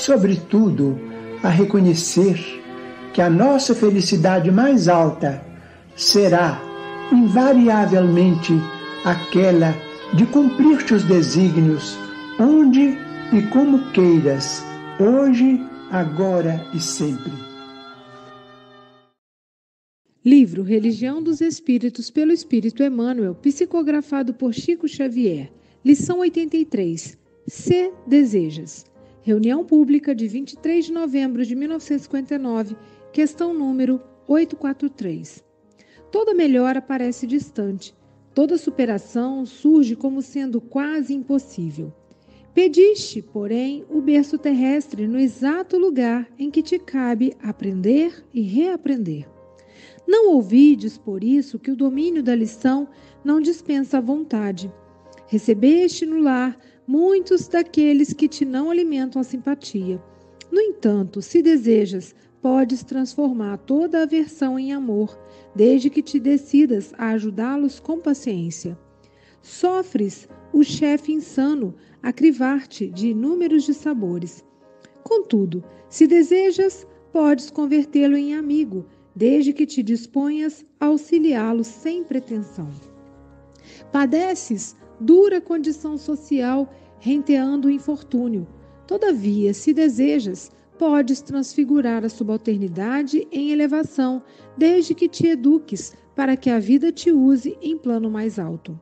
sobretudo, a reconhecer que a nossa felicidade mais alta será, invariavelmente, aquela de cumprir os desígnios, onde e como queiras, hoje, agora e sempre. Livro Religião dos Espíritos pelo Espírito Emmanuel, psicografado por Chico Xavier. Lição 83. Se desejas. Reunião pública de 23 de novembro de 1959, questão número 843. Toda melhora parece distante, toda superação surge como sendo quase impossível. Pediste, porém, o berço terrestre no exato lugar em que te cabe aprender e reaprender. Não ouvides, por isso, que o domínio da lição não dispensa a vontade. Recebeste no lar muitos daqueles que te não alimentam a simpatia. No entanto, se desejas, podes transformar toda aversão em amor, desde que te decidas a ajudá-los com paciência. Sofres o chefe insano a crivar-te de inúmeros dissabores. Contudo, se desejas, podes convertê-lo em amigo, desde que te disponhas a auxiliá-lo sem pretensão. Padeces dura condição social renteando o infortúnio. Todavia, se desejas, podes transfigurar a subalternidade em elevação, desde que te eduques para que a vida te use em plano mais alto.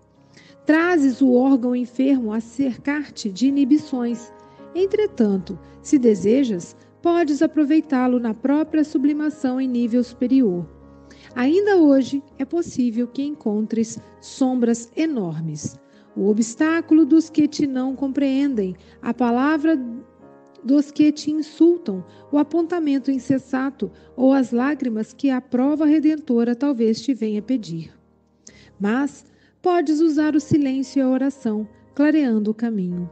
Trazes o órgão enfermo a cercar-te de inibições. Entretanto, se desejas, podes aproveitá-lo na própria sublimação em nível superior. Ainda hoje é possível que encontres sombras enormes o obstáculo dos que te não compreendem, a palavra dos que te insultam, o apontamento insensato ou as lágrimas que a prova redentora talvez te venha pedir. Mas podes usar o silêncio e a oração, clareando o caminho.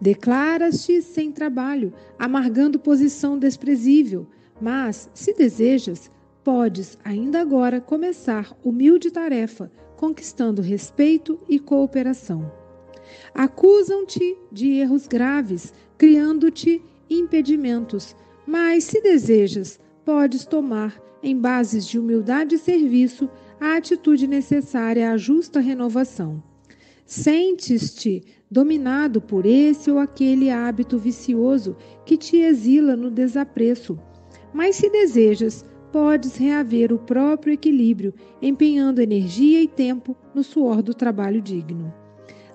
Declaras-te sem trabalho, amargando posição desprezível, mas, se desejas, podes ainda agora começar humilde tarefa conquistando respeito e cooperação. Acusam-te de erros graves, criando-te impedimentos, mas se desejas, podes tomar, em bases de humildade e serviço, a atitude necessária à justa renovação. Sentes-te dominado por esse ou aquele hábito vicioso que te exila no desapreço. Mas se desejas, podes reaver o próprio equilíbrio, empenhando energia e tempo no suor do trabalho digno.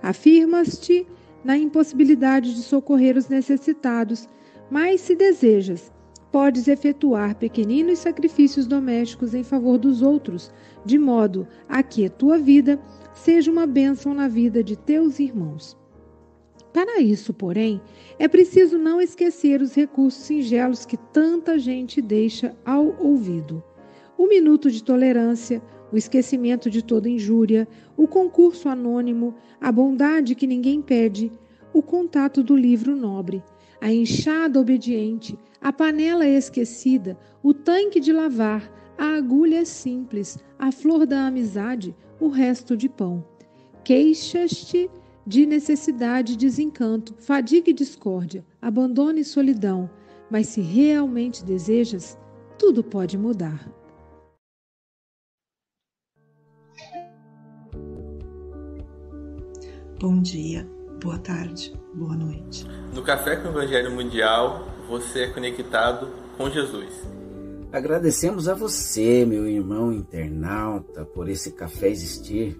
Afirmas-te na impossibilidade de socorrer os necessitados, Mas se desejas, podes efetuar pequeninos sacrifícios domésticos em favor dos outros, de modo a que tua vida seja uma bênção na vida de teus irmãos. Para isso, porém, é preciso não esquecer os recursos singelos que tanta gente deixa ao ouvido. O minuto de tolerância, o esquecimento de toda injúria, o concurso anônimo, a bondade que ninguém pede, o contato do livro nobre, a enxada obediente, a panela esquecida, o tanque de lavar, a agulha simples, a flor da amizade, o resto de pão. Queixas-te de necessidade e desencanto, fadiga e discórdia, abandono e solidão, mas se realmente desejas, tudo pode mudar. Bom dia, boa tarde, boa noite. No Café com o Evangelho Mundial, você é conectado com Jesus. Agradecemos a você, meu irmão internauta, por esse café existir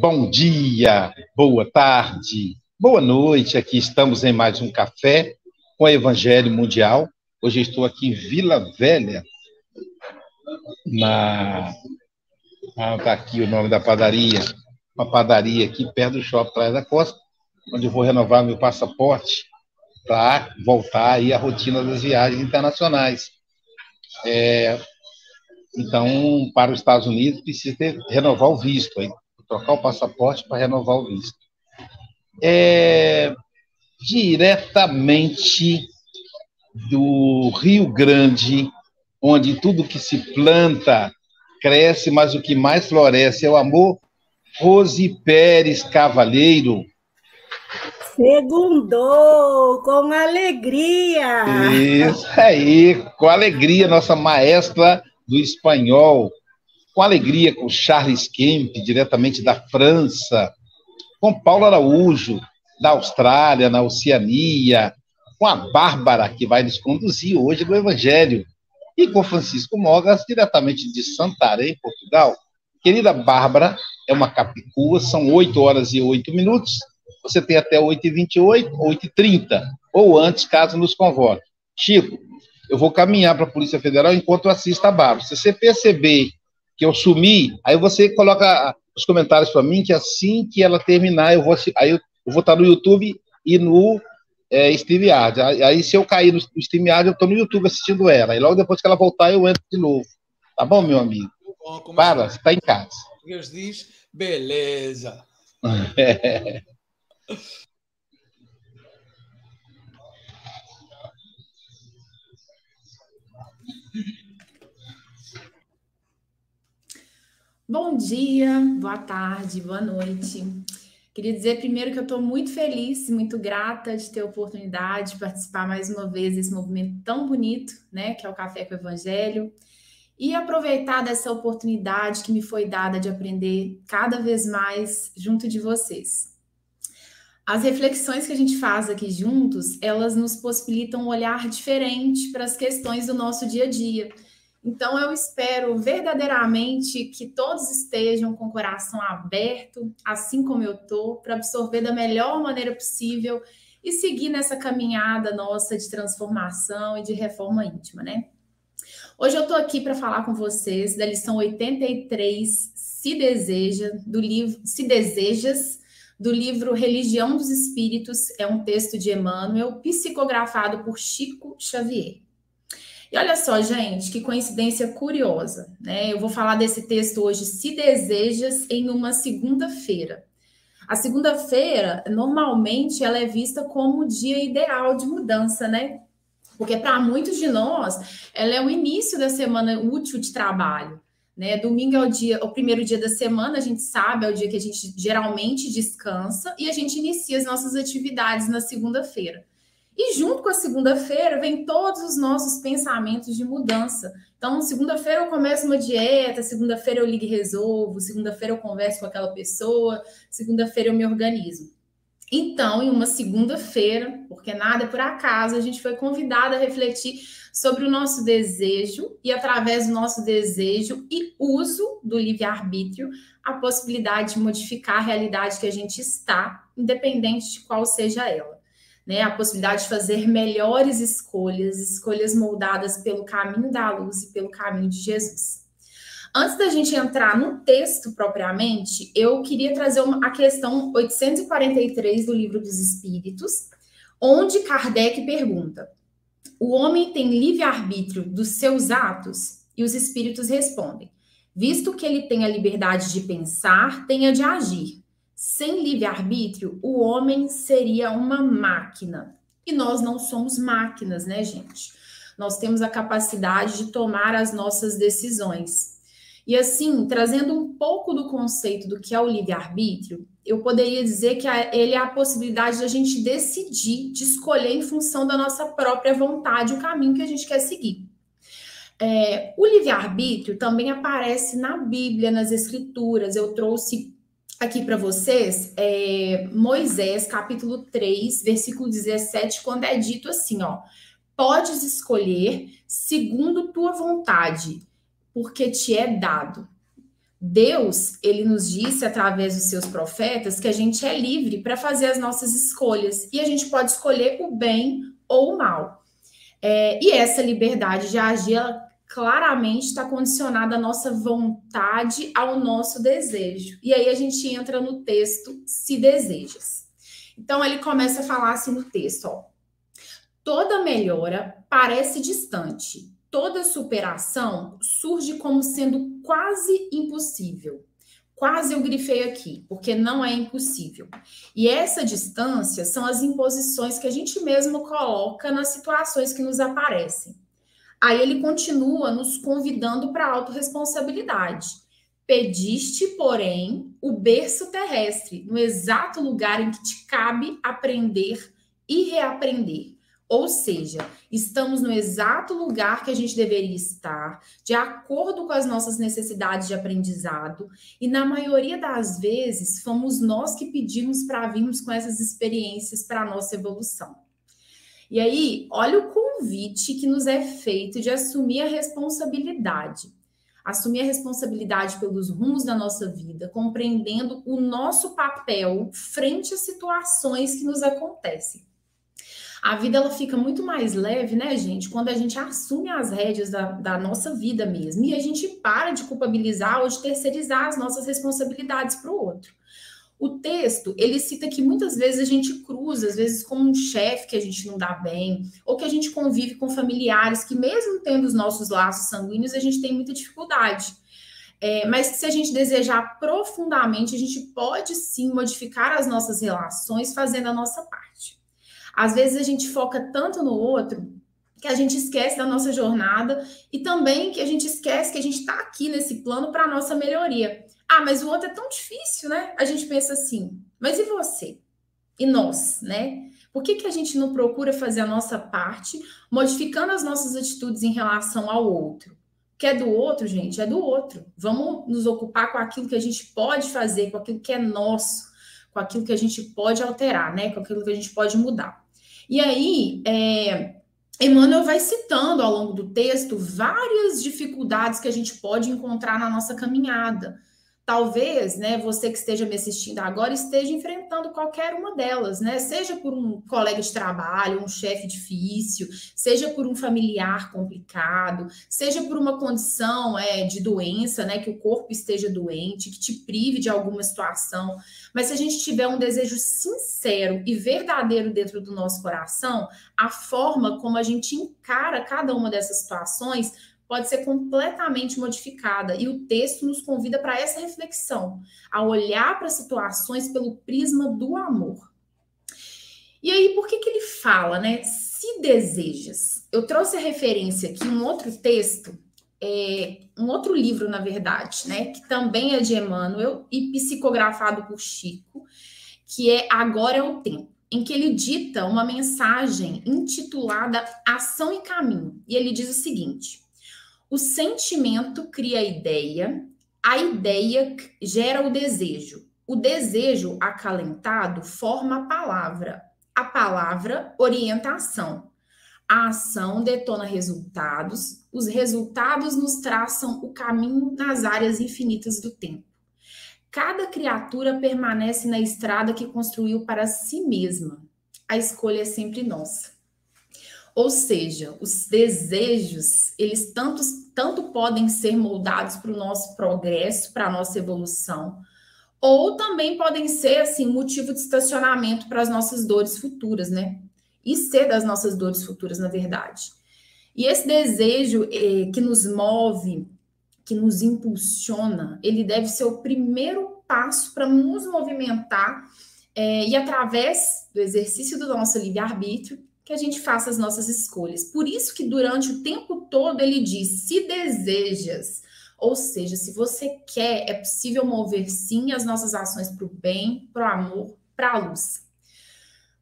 Bom dia, boa tarde, boa noite. Aqui estamos em mais um café com Evangelho Mundial. Hoje estou aqui em Vila Velha, na ah, tá aqui o nome da padaria, uma padaria aqui perto do shopping Praia da Costa, onde eu vou renovar meu passaporte para voltar aí à rotina das viagens internacionais. É, então, para os Estados Unidos, precisa ter, renovar o visto, hein? Trocar o passaporte para renovar o visto. É, diretamente do Rio Grande, onde tudo que se planta cresce, mas o que mais floresce é o amor. Rose Pérez Cavalheiro. Segundou, com alegria. Isso aí, com alegria, nossa maestra do espanhol, com alegria com Charles Kemp, diretamente da França, com Paulo Araújo, da Austrália, na Oceania, com a Bárbara, que vai nos conduzir hoje no Evangelho, e com Francisco Mogas, diretamente de Santarém, Portugal. Querida Bárbara, é uma capicua, são 8 horas e 8 minutos, você tem até 8h28, 8h30, ou antes, caso nos convoque. Chico, eu vou caminhar para a Polícia Federal enquanto assista a Bárbara. Se você perceber que eu sumi, aí você coloca os comentários para mim, que assim que ela terminar, eu vou, aí eu, eu vou estar no YouTube e no é, StreamYard. Aí, se eu cair no, no StreamYard, eu estou no YouTube assistindo ela. E logo depois que ela voltar, eu entro de novo. Tá bom, meu amigo? Bom, Para, você está em casa. Deus diz, beleza. É. Bom dia, boa tarde, boa noite. Queria dizer primeiro que eu estou muito feliz, muito grata de ter a oportunidade de participar mais uma vez desse movimento tão bonito, né, que é o Café com o Evangelho, e aproveitar dessa oportunidade que me foi dada de aprender cada vez mais junto de vocês. As reflexões que a gente faz aqui juntos, elas nos possibilitam um olhar diferente para as questões do nosso dia a dia então, eu espero verdadeiramente que todos estejam com o coração aberto, assim como eu estou, para absorver da melhor maneira possível e seguir nessa caminhada nossa de transformação e de reforma íntima, né? Hoje eu estou aqui para falar com vocês da lição 83, Se Deseja, do livro Se Desejas, do livro Religião dos Espíritos, é um texto de Emmanuel, psicografado por Chico Xavier. E olha só, gente, que coincidência curiosa, né? Eu vou falar desse texto hoje, Se Desejas, em uma segunda-feira. A segunda-feira, normalmente, ela é vista como o dia ideal de mudança, né? Porque para muitos de nós, ela é o início da semana útil de trabalho. Né? Domingo é o dia, o primeiro dia da semana, a gente sabe, é o dia que a gente geralmente descansa e a gente inicia as nossas atividades na segunda-feira. E junto com a segunda-feira vem todos os nossos pensamentos de mudança. Então, segunda-feira eu começo uma dieta, segunda-feira eu ligo e resolvo, segunda-feira eu converso com aquela pessoa, segunda-feira eu me organizo. Então, em uma segunda-feira, porque nada é por acaso, a gente foi convidada a refletir sobre o nosso desejo e, através do nosso desejo e uso do livre-arbítrio, a possibilidade de modificar a realidade que a gente está, independente de qual seja ela né? A possibilidade de fazer melhores escolhas, escolhas moldadas pelo caminho da luz e pelo caminho de Jesus. Antes da gente entrar no texto propriamente, eu queria trazer uma, a questão 843 do Livro dos Espíritos, onde Kardec pergunta: O homem tem livre-arbítrio dos seus atos? E os espíritos respondem: Visto que ele tem a liberdade de pensar, tem a de agir. Sem livre-arbítrio, o homem seria uma máquina. E nós não somos máquinas, né, gente? Nós temos a capacidade de tomar as nossas decisões. E assim, trazendo um pouco do conceito do que é o livre-arbítrio, eu poderia dizer que ele é a possibilidade da gente decidir, de escolher em função da nossa própria vontade o caminho que a gente quer seguir. É, o livre-arbítrio também aparece na Bíblia, nas Escrituras. Eu trouxe aqui para vocês é, Moisés, capítulo 3, versículo 17, quando é dito assim, ó: Podes escolher segundo tua vontade, porque te é dado. Deus, ele nos disse através dos seus profetas que a gente é livre para fazer as nossas escolhas e a gente pode escolher o bem ou o mal. É, e essa liberdade de agir, ela claramente está condicionada a nossa vontade ao nosso desejo. E aí a gente entra no texto se desejas. Então ele começa a falar assim no texto, ó. Toda melhora parece distante, toda superação surge como sendo quase impossível. Quase eu grifei aqui, porque não é impossível. E essa distância são as imposições que a gente mesmo coloca nas situações que nos aparecem. Aí ele continua nos convidando para a autorresponsabilidade. Pediste, porém, o berço terrestre, no exato lugar em que te cabe aprender e reaprender. Ou seja, estamos no exato lugar que a gente deveria estar, de acordo com as nossas necessidades de aprendizado, e na maioria das vezes fomos nós que pedimos para virmos com essas experiências para a nossa evolução. E aí, olha o convite que nos é feito de assumir a responsabilidade. Assumir a responsabilidade pelos rumos da nossa vida, compreendendo o nosso papel frente às situações que nos acontecem. A vida ela fica muito mais leve, né, gente, quando a gente assume as rédeas da, da nossa vida mesmo e a gente para de culpabilizar ou de terceirizar as nossas responsabilidades para o outro. O texto, ele cita que muitas vezes a gente cruza, às vezes com um chefe que a gente não dá bem, ou que a gente convive com familiares que, mesmo tendo os nossos laços sanguíneos, a gente tem muita dificuldade. É, mas se a gente desejar profundamente, a gente pode sim modificar as nossas relações fazendo a nossa parte. Às vezes a gente foca tanto no outro que a gente esquece da nossa jornada e também que a gente esquece que a gente está aqui nesse plano para a nossa melhoria. Ah, mas o outro é tão difícil, né? A gente pensa assim, mas e você? E nós, né? Por que, que a gente não procura fazer a nossa parte, modificando as nossas atitudes em relação ao outro? Que é do outro, gente, é do outro. Vamos nos ocupar com aquilo que a gente pode fazer, com aquilo que é nosso, com aquilo que a gente pode alterar, né? Com aquilo que a gente pode mudar. E aí, é, Emmanuel vai citando ao longo do texto várias dificuldades que a gente pode encontrar na nossa caminhada talvez, né, você que esteja me assistindo agora esteja enfrentando qualquer uma delas, né? Seja por um colega de trabalho, um chefe difícil, seja por um familiar complicado, seja por uma condição é, de doença, né, que o corpo esteja doente, que te prive de alguma situação. Mas se a gente tiver um desejo sincero e verdadeiro dentro do nosso coração, a forma como a gente encara cada uma dessas situações pode ser completamente modificada e o texto nos convida para essa reflexão, a olhar para situações pelo prisma do amor. E aí, por que, que ele fala, né? Se desejas. Eu trouxe a referência aqui, um outro texto, é, um outro livro, na verdade, né? Que também é de Emmanuel e psicografado por Chico, que é Agora é o Tempo, em que ele dita uma mensagem intitulada Ação e Caminho. E ele diz o seguinte: o sentimento cria a ideia, a ideia gera o desejo. O desejo acalentado forma a palavra. A palavra orienta a ação. A ação detona resultados, os resultados nos traçam o caminho nas áreas infinitas do tempo. Cada criatura permanece na estrada que construiu para si mesma. A escolha é sempre nossa. Ou seja, os desejos, eles tanto, tanto podem ser moldados para o nosso progresso, para a nossa evolução, ou também podem ser assim motivo de estacionamento para as nossas dores futuras, né? e ser das nossas dores futuras, na verdade. E esse desejo eh, que nos move, que nos impulsiona, ele deve ser o primeiro passo para nos movimentar eh, e através do exercício do nosso livre-arbítrio que a gente faça as nossas escolhas. Por isso que durante o tempo todo ele diz: se desejas, ou seja, se você quer, é possível mover sim as nossas ações para o bem, para o amor, para a luz.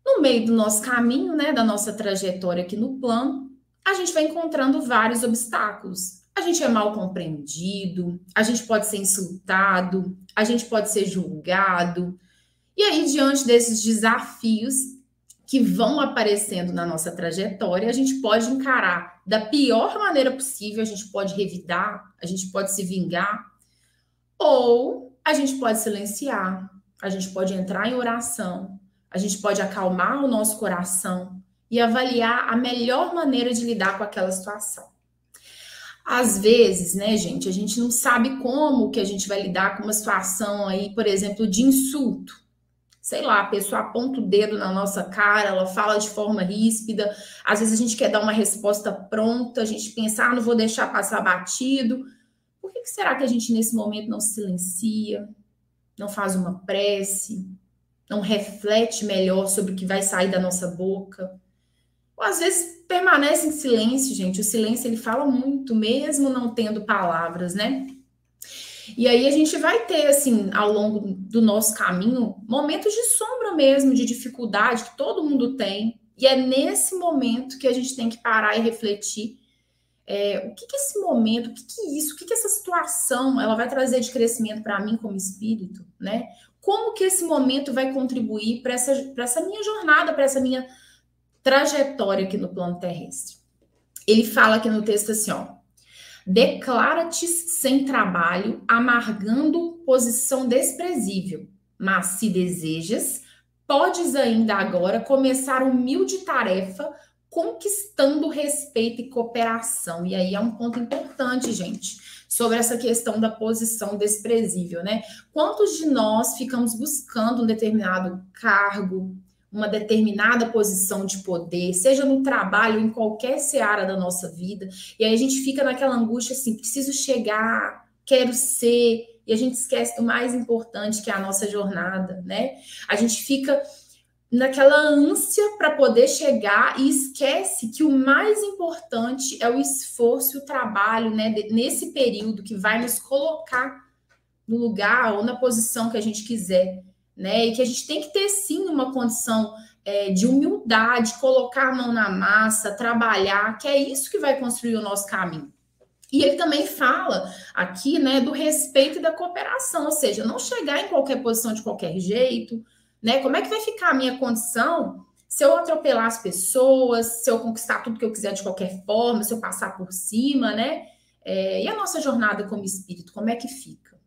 No meio do nosso caminho, né, da nossa trajetória aqui no plano, a gente vai encontrando vários obstáculos. A gente é mal compreendido, a gente pode ser insultado, a gente pode ser julgado. E aí, diante desses desafios que vão aparecendo na nossa trajetória, a gente pode encarar da pior maneira possível, a gente pode revidar, a gente pode se vingar, ou a gente pode silenciar, a gente pode entrar em oração, a gente pode acalmar o nosso coração e avaliar a melhor maneira de lidar com aquela situação. Às vezes, né, gente, a gente não sabe como que a gente vai lidar com uma situação aí, por exemplo, de insulto. Sei lá, a pessoa aponta o dedo na nossa cara, ela fala de forma ríspida, às vezes a gente quer dar uma resposta pronta, a gente pensa, ah, não vou deixar passar batido. Por que, que será que a gente nesse momento não silencia, não faz uma prece, não reflete melhor sobre o que vai sair da nossa boca. Ou às vezes permanece em silêncio, gente. O silêncio ele fala muito, mesmo não tendo palavras, né? E aí a gente vai ter, assim, ao longo do nosso caminho, momentos de sombra mesmo, de dificuldade que todo mundo tem. E é nesse momento que a gente tem que parar e refletir é, o que, que esse momento, o que, que isso, o que, que essa situação ela vai trazer de crescimento para mim como espírito, né? como que esse momento vai contribuir para essa, essa minha jornada, para essa minha trajetória aqui no plano terrestre. Ele fala aqui no texto assim, ó. Declara-te sem trabalho, amargando posição desprezível, mas se desejas, podes ainda agora começar humilde tarefa conquistando respeito e cooperação. E aí é um ponto importante, gente sobre essa questão da posição desprezível, né? Quantos de nós ficamos buscando um determinado cargo, uma determinada posição de poder, seja no trabalho, em qualquer seara da nossa vida, e aí a gente fica naquela angústia assim, preciso chegar, quero ser, e a gente esquece do mais importante que é a nossa jornada, né? A gente fica naquela ânsia para poder chegar e esquece que o mais importante é o esforço e o trabalho, né, nesse período que vai nos colocar no lugar ou na posição que a gente quiser, né, e que a gente tem que ter sim uma condição é, de humildade, colocar a mão na massa, trabalhar, que é isso que vai construir o nosso caminho. E ele também fala aqui, né, do respeito e da cooperação, ou seja, não chegar em qualquer posição de qualquer jeito, né? Como é que vai ficar a minha condição se eu atropelar as pessoas, se eu conquistar tudo que eu quiser de qualquer forma, se eu passar por cima, né? É, e a nossa jornada como espírito, como é que fica?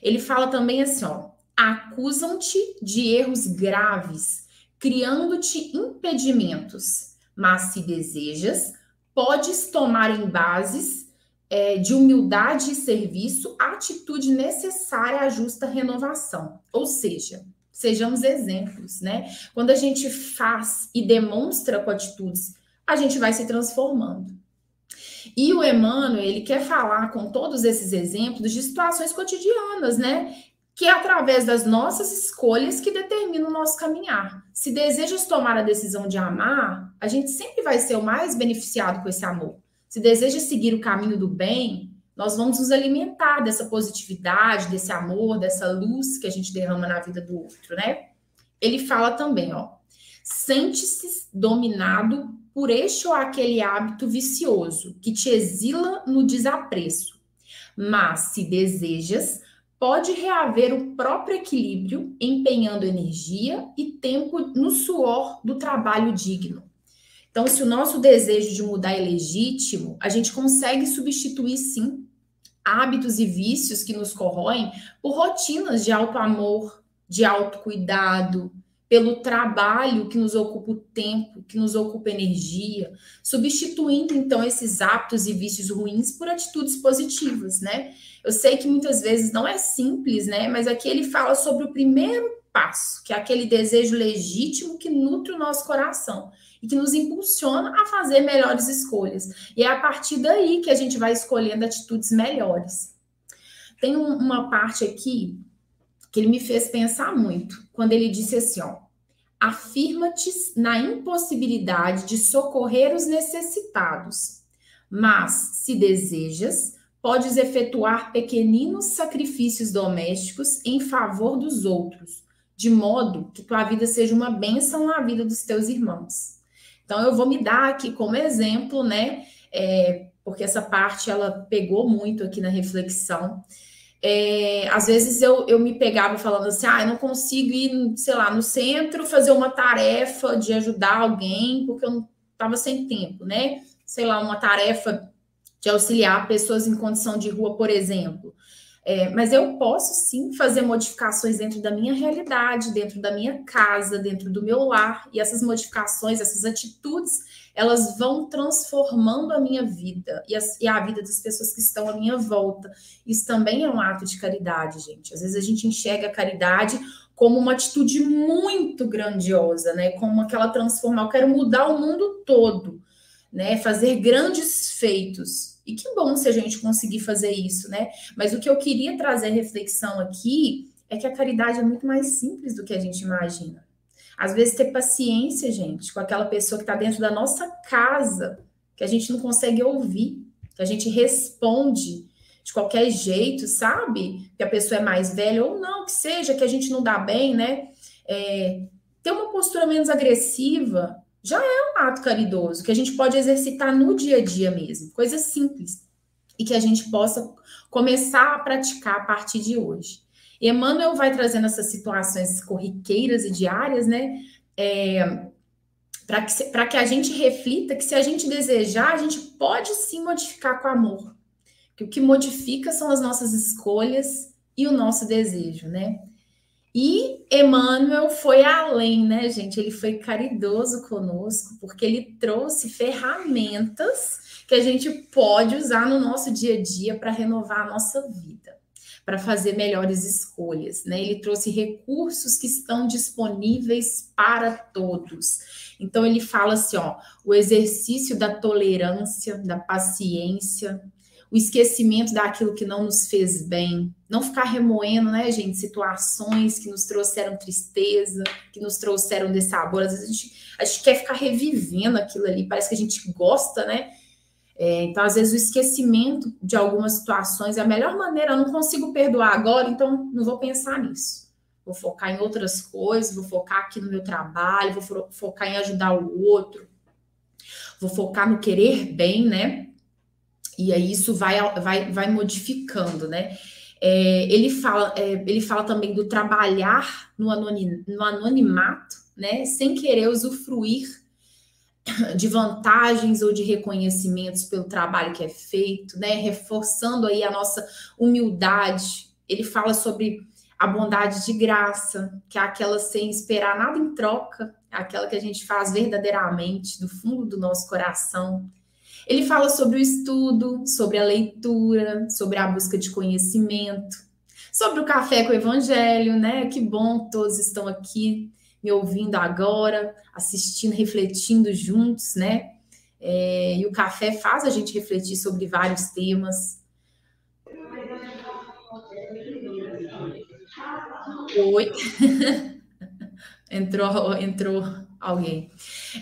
Ele fala também assim, ó, acusam-te de erros graves, criando-te impedimentos, mas se desejas, podes tomar em bases é, de humildade e serviço a atitude necessária à justa renovação. Ou seja, Sejamos exemplos, né? Quando a gente faz e demonstra com atitudes, a gente vai se transformando. E o Emmanuel, ele quer falar com todos esses exemplos de situações cotidianas, né? Que é através das nossas escolhas que determina o nosso caminhar. Se desejas tomar a decisão de amar, a gente sempre vai ser o mais beneficiado com esse amor. se deseja seguir o caminho do bem, nós vamos nos alimentar dessa positividade, desse amor, dessa luz que a gente derrama na vida do outro, né? Ele fala também, ó, sente-se dominado por este ou aquele hábito vicioso que te exila no desapreço. Mas se desejas, pode reaver o próprio equilíbrio, empenhando energia e tempo no suor do trabalho digno. Então, se o nosso desejo de mudar é legítimo, a gente consegue substituir sim hábitos e vícios que nos corroem por rotinas de alto amor, de autocuidado, pelo trabalho que nos ocupa o tempo, que nos ocupa energia, substituindo então esses hábitos e vícios ruins por atitudes positivas, né? Eu sei que muitas vezes não é simples, né? Mas aqui ele fala sobre o primeiro passo, que é aquele desejo legítimo que nutre o nosso coração e que nos impulsiona a fazer melhores escolhas. E é a partir daí que a gente vai escolhendo atitudes melhores. Tem um, uma parte aqui que ele me fez pensar muito, quando ele disse assim, ó, afirma-te na impossibilidade de socorrer os necessitados, mas se desejas, podes efetuar pequeninos sacrifícios domésticos em favor dos outros, de modo que tua vida seja uma bênção na vida dos teus irmãos. Então eu vou me dar aqui como exemplo, né? É, porque essa parte ela pegou muito aqui na reflexão é, às vezes eu, eu me pegava falando assim, ah, eu não consigo ir, sei lá, no centro fazer uma tarefa de ajudar alguém, porque eu não estava sem tempo, né? Sei lá, uma tarefa de auxiliar pessoas em condição de rua, por exemplo. É, mas eu posso sim fazer modificações dentro da minha realidade, dentro da minha casa, dentro do meu lar, e essas modificações, essas atitudes, elas vão transformando a minha vida e a, e a, vida das pessoas que estão à minha volta. Isso também é um ato de caridade, gente. Às vezes a gente enxerga a caridade como uma atitude muito grandiosa, né? Como aquela transformar, eu quero mudar o mundo todo, né? Fazer grandes feitos. E que bom se a gente conseguir fazer isso, né? Mas o que eu queria trazer reflexão aqui é que a caridade é muito mais simples do que a gente imagina. Às vezes, ter paciência, gente, com aquela pessoa que está dentro da nossa casa, que a gente não consegue ouvir, que a gente responde de qualquer jeito, sabe? Que a pessoa é mais velha ou não, que seja, que a gente não dá bem, né? É, ter uma postura menos agressiva já é um ato caridoso que a gente pode exercitar no dia a dia mesmo, coisa simples e que a gente possa começar a praticar a partir de hoje. Emmanuel vai trazendo essas situações corriqueiras e diárias, né? É, para que, que a gente reflita que se a gente desejar, a gente pode sim modificar com amor. Que o que modifica são as nossas escolhas e o nosso desejo, né? E Emmanuel foi além, né, gente? Ele foi caridoso conosco, porque ele trouxe ferramentas que a gente pode usar no nosso dia a dia para renovar a nossa vida para fazer melhores escolhas. Né? Ele trouxe recursos que estão disponíveis para todos. Então ele fala assim, ó, o exercício da tolerância, da paciência, o esquecimento daquilo que não nos fez bem, não ficar remoendo, né, gente, situações que nos trouxeram tristeza, que nos trouxeram dessabor. Às vezes a gente, a gente quer ficar revivendo aquilo ali, parece que a gente gosta, né? É, então, às vezes, o esquecimento de algumas situações é a melhor maneira. Eu não consigo perdoar agora, então não vou pensar nisso. Vou focar em outras coisas, vou focar aqui no meu trabalho, vou focar em ajudar o outro, vou focar no querer bem, né? E aí isso vai, vai, vai modificando, né? É, ele, fala, é, ele fala também do trabalhar no, anonim, no anonimato, né? Sem querer usufruir de vantagens ou de reconhecimentos pelo trabalho que é feito, né? Reforçando aí a nossa humildade. Ele fala sobre a bondade de graça, que é aquela sem esperar nada em troca, é aquela que a gente faz verdadeiramente do fundo do nosso coração. Ele fala sobre o estudo, sobre a leitura, sobre a busca de conhecimento, sobre o café com o evangelho, né? Que bom todos estão aqui me ouvindo agora, assistindo, refletindo juntos, né? É, e o café faz a gente refletir sobre vários temas. Oi. entrou, entrou alguém.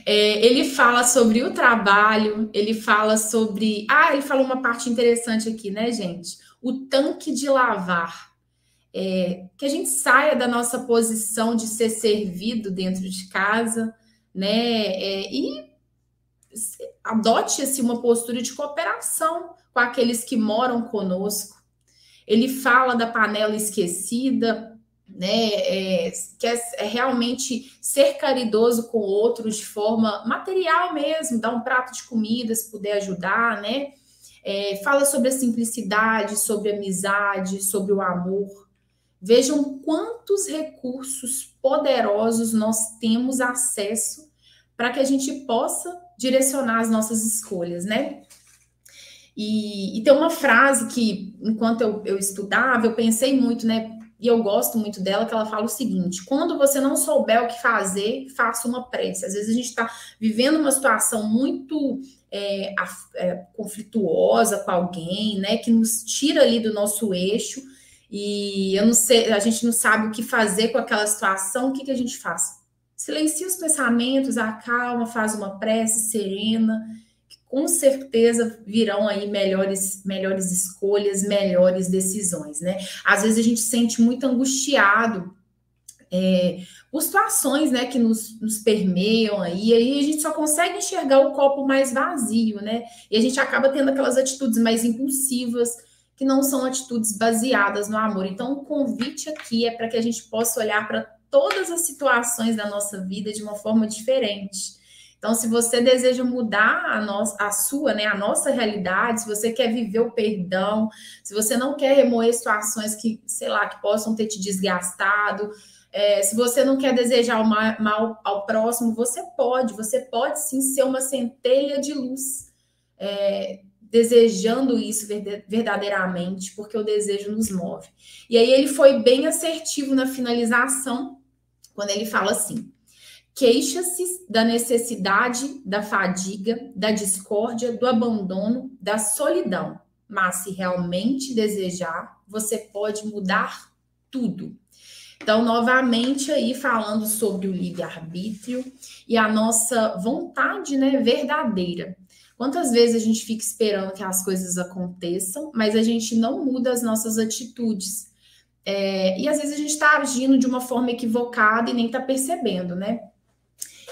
É, ele fala sobre o trabalho, ele fala sobre. Ah, ele falou uma parte interessante aqui, né, gente? O tanque de lavar. É, que a gente saia da nossa posição de ser servido dentro de casa, né? É, e adote assim, uma postura de cooperação com aqueles que moram conosco. Ele fala da panela esquecida, né? É, quer é realmente ser caridoso com outros de forma material mesmo, dar um prato de comida se puder ajudar, né? É, fala sobre a simplicidade, sobre a amizade, sobre o amor. Vejam quantos recursos poderosos nós temos acesso para que a gente possa direcionar as nossas escolhas, né? E, e, tem uma frase que, enquanto eu, eu estudava, eu pensei muito, né? E eu gosto muito dela, que ela fala o seguinte: quando você não souber o que fazer, faça uma prece. Às vezes a gente está vivendo uma situação muito é, é, conflituosa com alguém, né, que nos tira ali do nosso eixo, e eu não sei, a gente não sabe o que fazer com aquela situação, o que, que a gente faz? Silencia os pensamentos, acalma, faz uma prece serena com certeza virão aí melhores, melhores escolhas, melhores decisões, né? Às vezes a gente se sente muito angustiado é, por situações, né, que nos, nos permeiam aí, e aí a gente só consegue enxergar o copo mais vazio, né? E a gente acaba tendo aquelas atitudes mais impulsivas, que não são atitudes baseadas no amor. Então, o convite aqui é para que a gente possa olhar para todas as situações da nossa vida de uma forma diferente então, se você deseja mudar a, nossa, a sua, né, a nossa realidade, se você quer viver o perdão, se você não quer remoer situações que, sei lá, que possam ter te desgastado, é, se você não quer desejar o mal, ao próximo, você pode, você pode sim ser uma centelha de luz, é, desejando isso verdadeiramente, porque o desejo nos move. E aí ele foi bem assertivo na finalização, quando ele fala assim: Queixa-se da necessidade, da fadiga, da discórdia, do abandono, da solidão. Mas se realmente desejar, você pode mudar tudo. Então, novamente aí falando sobre o livre-arbítrio e a nossa vontade, né, verdadeira. Quantas vezes a gente fica esperando que as coisas aconteçam, mas a gente não muda as nossas atitudes. É, e às vezes a gente está agindo de uma forma equivocada e nem está percebendo, né?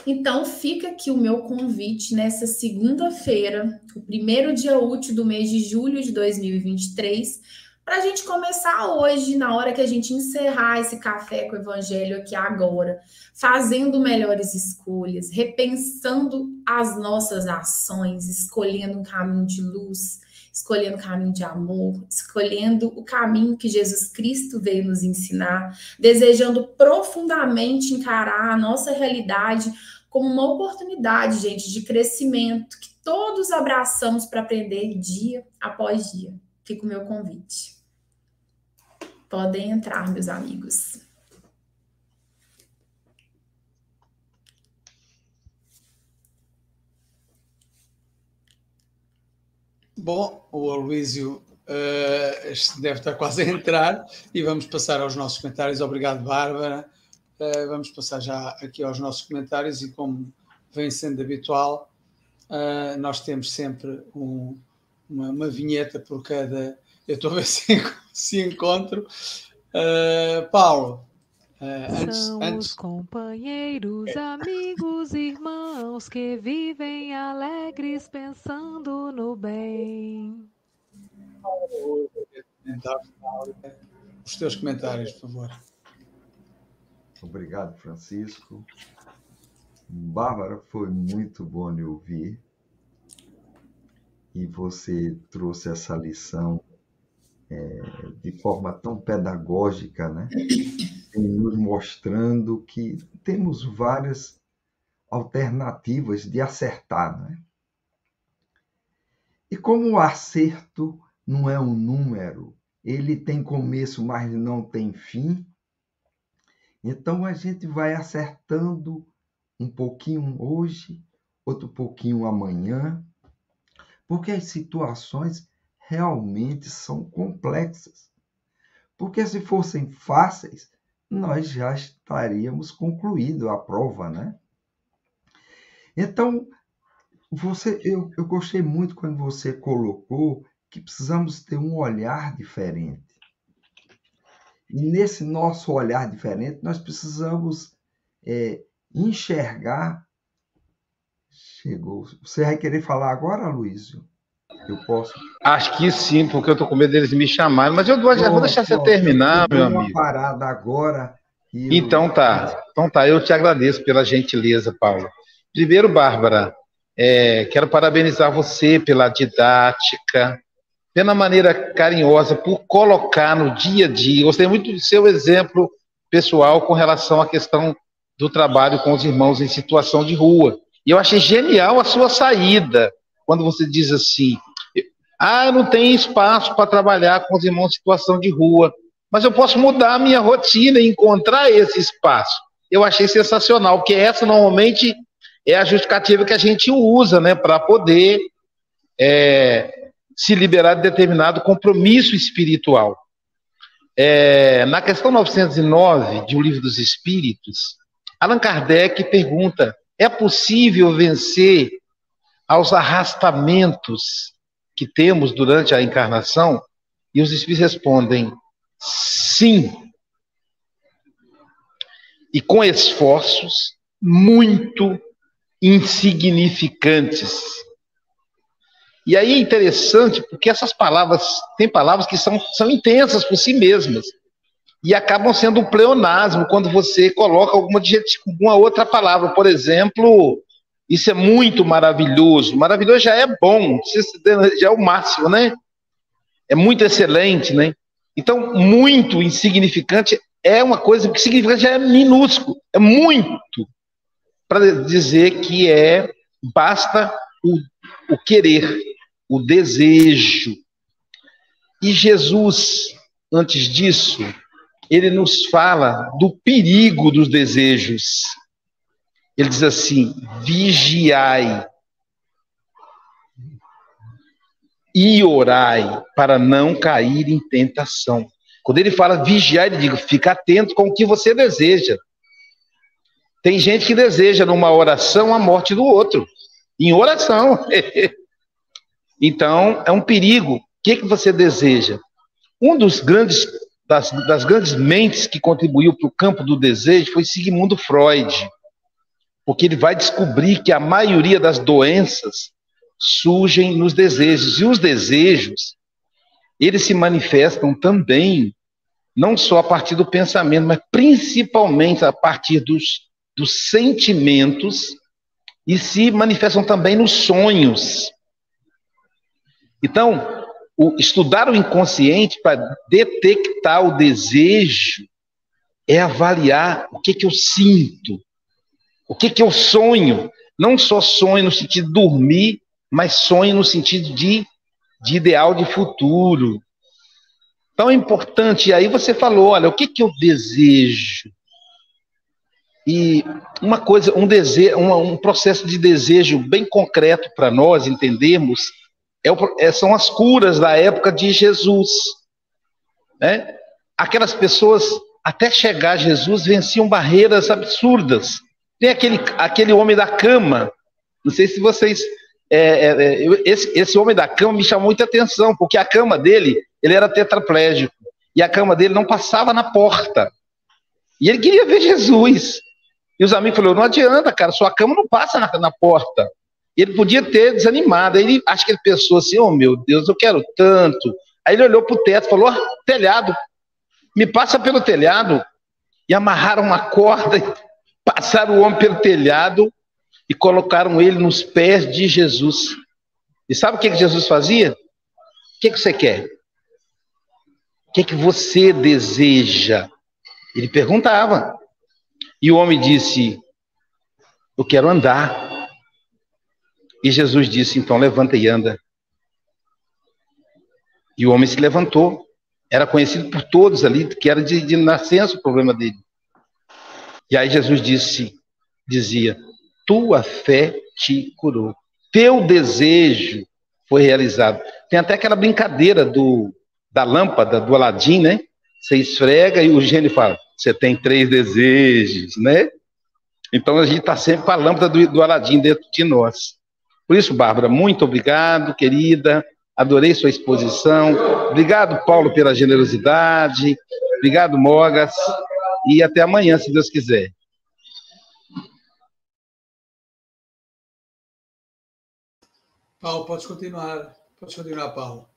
Então, fica aqui o meu convite nessa segunda-feira, o primeiro dia útil do mês de julho de 2023, para a gente começar hoje, na hora que a gente encerrar esse café com o Evangelho aqui agora, fazendo melhores escolhas, repensando as nossas ações, escolhendo um caminho de luz, escolhendo o caminho de amor, escolhendo o caminho que Jesus Cristo veio nos ensinar, desejando profundamente encarar a nossa realidade como uma oportunidade, gente, de crescimento que todos abraçamos para aprender dia após dia. Fica o meu convite. Podem entrar, meus amigos. Bom, o Aloísio uh, deve estar quase a entrar e vamos passar aos nossos comentários. Obrigado, Bárbara. Uh, vamos passar já aqui aos nossos comentários e, como vem sendo habitual, uh, nós temos sempre um, uma, uma, vinheta por cada. Eu estou a ver se, se encontro. Paulo, Uh, antes, São antes... os companheiros, amigos, irmãos que vivem alegres pensando no bem. Os teus comentários, por favor. Obrigado, Francisco. Bárbara, foi muito bom lhe ouvir. E você trouxe essa lição é, de forma tão pedagógica, né? Nos mostrando que temos várias alternativas de acertar. Né? E como o acerto não é um número, ele tem começo, mas não tem fim, então a gente vai acertando um pouquinho hoje, outro pouquinho amanhã, porque as situações realmente são complexas. Porque se fossem fáceis, nós já estaríamos concluído a prova, né? Então, você, eu, eu gostei muito quando você colocou que precisamos ter um olhar diferente. E nesse nosso olhar diferente, nós precisamos é, enxergar. Chegou. Você vai querer falar agora, Luísio? Eu posso? Acho que sim, porque eu estou com medo deles me chamarem, mas eu vou, vou deixar você terminar, meu amigo. uma parada agora. Então tá, então tá, eu te agradeço pela gentileza, Paulo. Primeiro, Bárbara, é, quero parabenizar você pela didática, pela maneira carinhosa, por colocar no dia a dia. Gostei muito do seu exemplo pessoal com relação à questão do trabalho com os irmãos em situação de rua. E eu achei genial a sua saída, quando você diz assim: ah, não tenho espaço para trabalhar com os irmãos em situação de rua, mas eu posso mudar a minha rotina e encontrar esse espaço. Eu achei sensacional, porque essa normalmente é a justificativa que a gente usa né, para poder é, se liberar de determinado compromisso espiritual. É, na questão 909 de O Livro dos Espíritos, Allan Kardec pergunta: é possível vencer aos arrastamentos que temos durante a encarnação? E os espíritos respondem: sim. E com esforços muito insignificantes. E aí é interessante porque essas palavras, tem palavras que são, são intensas por si mesmas e acabam sendo um pleonasmo quando você coloca alguma, alguma outra palavra. Por exemplo, isso é muito maravilhoso. Maravilhoso já é bom, já é o máximo, né? É muito excelente, né? Então, muito insignificante é uma coisa que significante é minúsculo, é muito para dizer que é basta o, o querer, o desejo. E Jesus, antes disso, ele nos fala do perigo dos desejos. Ele diz assim: vigiai e orai para não cair em tentação. Quando ele fala vigiar, ele diz: fica atento com o que você deseja. Tem gente que deseja numa oração a morte do outro, em oração. então, é um perigo. O que, que você deseja? Um dos grandes das, das grandes mentes que contribuiu para o campo do desejo foi Sigmund Freud, porque ele vai descobrir que a maioria das doenças surgem nos desejos e os desejos eles se manifestam também não só a partir do pensamento, mas principalmente a partir dos dos sentimentos e se manifestam também nos sonhos. Então, o, estudar o inconsciente para detectar o desejo é avaliar o que, que eu sinto, o que, que eu sonho. Não só sonho no sentido de dormir, mas sonho no sentido de, de ideal de futuro. Então é importante. E aí você falou: olha, o que, que eu desejo? E uma coisa, um desejo, um, um processo de desejo bem concreto para nós entendermos é o, é, são as curas da época de Jesus. Né? Aquelas pessoas, até chegar a Jesus, venciam barreiras absurdas. Tem aquele, aquele homem da cama, não sei se vocês. É, é, é esse, esse homem da cama me chamou muita atenção, porque a cama dele, ele era tetraplégico, e a cama dele não passava na porta. E ele queria ver Jesus. E os amigos falaram: não adianta, cara, sua cama não passa na, na porta. Ele podia ter desanimado. Aí ele, acho que ele pensou assim: oh meu Deus, eu quero tanto. Aí ele olhou para o teto e falou: telhado, me passa pelo telhado. E amarraram uma corda, passaram o homem pelo telhado e colocaram ele nos pés de Jesus. E sabe o que, que Jesus fazia? O que, que você quer? O que, que você deseja? Ele perguntava. E o homem disse: Eu quero andar. E Jesus disse: Então levanta e anda. E o homem se levantou. Era conhecido por todos ali que era de, de nascença o problema dele. E aí Jesus disse, dizia: Tua fé te curou. Teu desejo foi realizado. Tem até aquela brincadeira do da lâmpada do Aladim, né? Você esfrega e o gênio fala: você tem três desejos, né? Então a gente está sempre com a lâmpada do, do Aladim dentro de nós. Por isso, Bárbara, muito obrigado, querida. Adorei sua exposição. Obrigado, Paulo, pela generosidade. Obrigado, Mogas. E até amanhã, se Deus quiser. Paulo, pode continuar. Pode continuar, Paulo.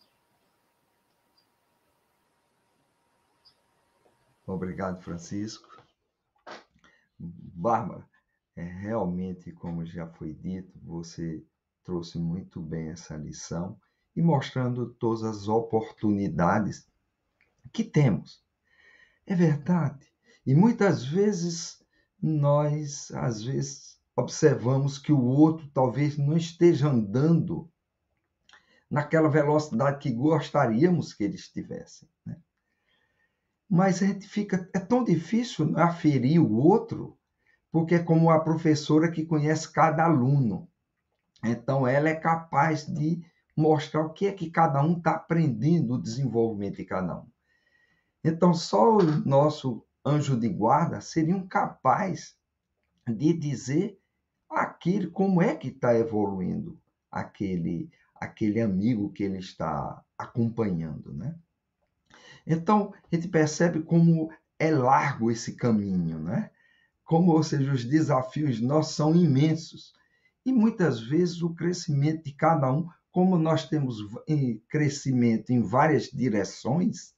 Obrigado, Francisco. Bárbara, é realmente, como já foi dito, você trouxe muito bem essa lição e mostrando todas as oportunidades que temos. É verdade. E muitas vezes nós, às vezes, observamos que o outro talvez não esteja andando naquela velocidade que gostaríamos que ele estivesse. Né? Mas a gente fica. É tão difícil aferir o outro, porque é como a professora que conhece cada aluno. Então, ela é capaz de mostrar o que é que cada um está aprendendo, o desenvolvimento de cada um. Então, só o nosso anjo de guarda seriam capaz de dizer aquele como é que está evoluindo aquele aquele amigo que ele está acompanhando, né? Então, a gente percebe como é largo esse caminho, né? Como, ou seja, os desafios nossos são imensos. E muitas vezes o crescimento de cada um, como nós temos crescimento em várias direções,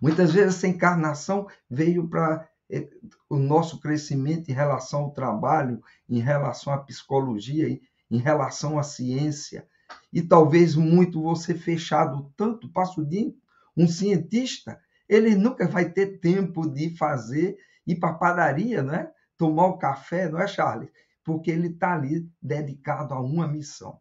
muitas vezes essa encarnação veio para eh, o nosso crescimento em relação ao trabalho, em relação à psicologia, em relação à ciência. E talvez muito você fechado tanto, passa o dia. Um cientista, ele nunca vai ter tempo de fazer, ir para a padaria, né? tomar o café, não é, Charles? porque ele está ali dedicado a uma missão.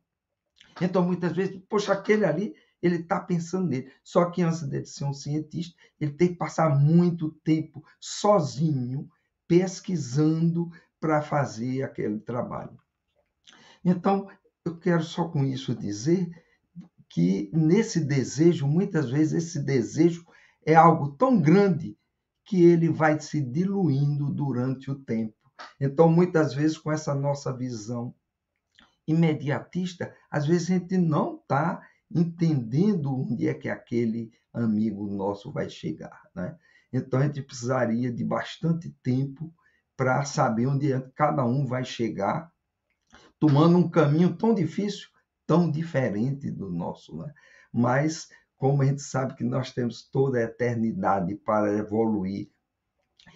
Então, muitas vezes, poxa, aquele ali, ele está pensando nele. Só que antes de ser um cientista, ele tem que passar muito tempo sozinho, pesquisando para fazer aquele trabalho. Então, eu quero só com isso dizer que nesse desejo, muitas vezes esse desejo é algo tão grande que ele vai se diluindo durante o tempo. Então, muitas vezes, com essa nossa visão imediatista, às vezes a gente não está entendendo onde é que aquele amigo nosso vai chegar. Né? Então, a gente precisaria de bastante tempo para saber onde é cada um vai chegar, tomando um caminho tão difícil, tão diferente do nosso. Né? Mas, como a gente sabe que nós temos toda a eternidade para evoluir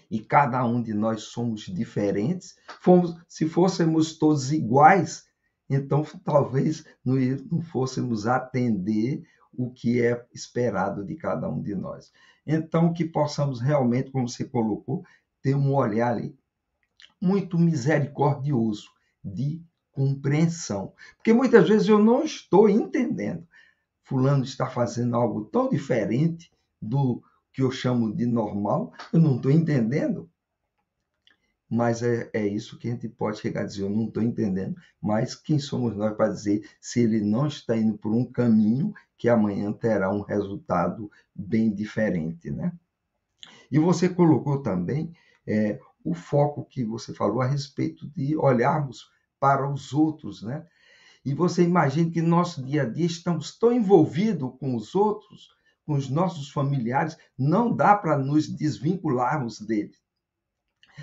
e cada um de nós somos diferentes, fomos, se fôssemos todos iguais, então talvez não, fôssemos atender o que é esperado de cada um de nós. Então, que possamos realmente, como você colocou, ter um olhar ali muito misericordioso de compreensão. Porque muitas vezes eu não estou entendendo. Fulano está fazendo algo tão diferente do que eu chamo de normal, eu não estou entendendo. Mas é, é isso que a gente pode chegar a dizer, eu não estou entendendo. Mas quem somos nós para dizer se ele não está indo por um caminho que amanhã terá um resultado bem diferente, né? E você colocou também é, o foco que você falou a respeito de olharmos para os outros, né? E você imagina que no nosso dia a dia estamos tão envolvidos com os outros com os nossos familiares, não dá para nos desvincularmos deles.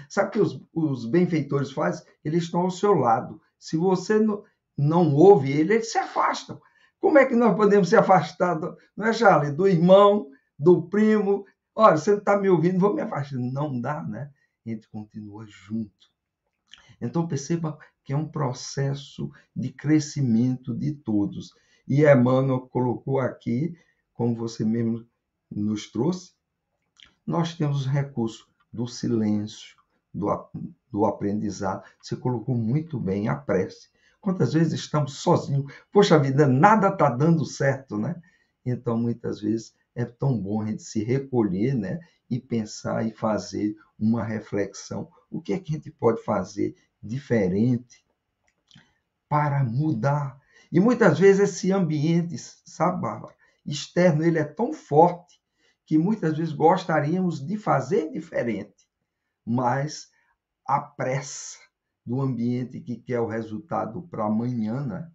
Sabe o que os, os benfeitores fazem? Eles estão ao seu lado. Se você não, não ouve ele, eles se afastam. Como é que nós podemos se afastar, do, não é, Charlie? Do irmão, do primo. Olha, você não está me ouvindo, vou me afastar. Não dá, né? A gente continua junto. Então, perceba que é um processo de crescimento de todos. E Emmanuel colocou aqui como você mesmo nos trouxe, nós temos os recursos do silêncio, do, do aprendizado. Você colocou muito bem a prece. Quantas vezes estamos sozinhos? Poxa vida, nada está dando certo, né? Então, muitas vezes é tão bom a gente se recolher, né? E pensar e fazer uma reflexão. O que é que a gente pode fazer diferente para mudar? E muitas vezes esse ambiente, sabe, Bárbara? externo ele é tão forte que muitas vezes gostaríamos de fazer diferente, mas a pressa do ambiente que quer o resultado para amanhã, né?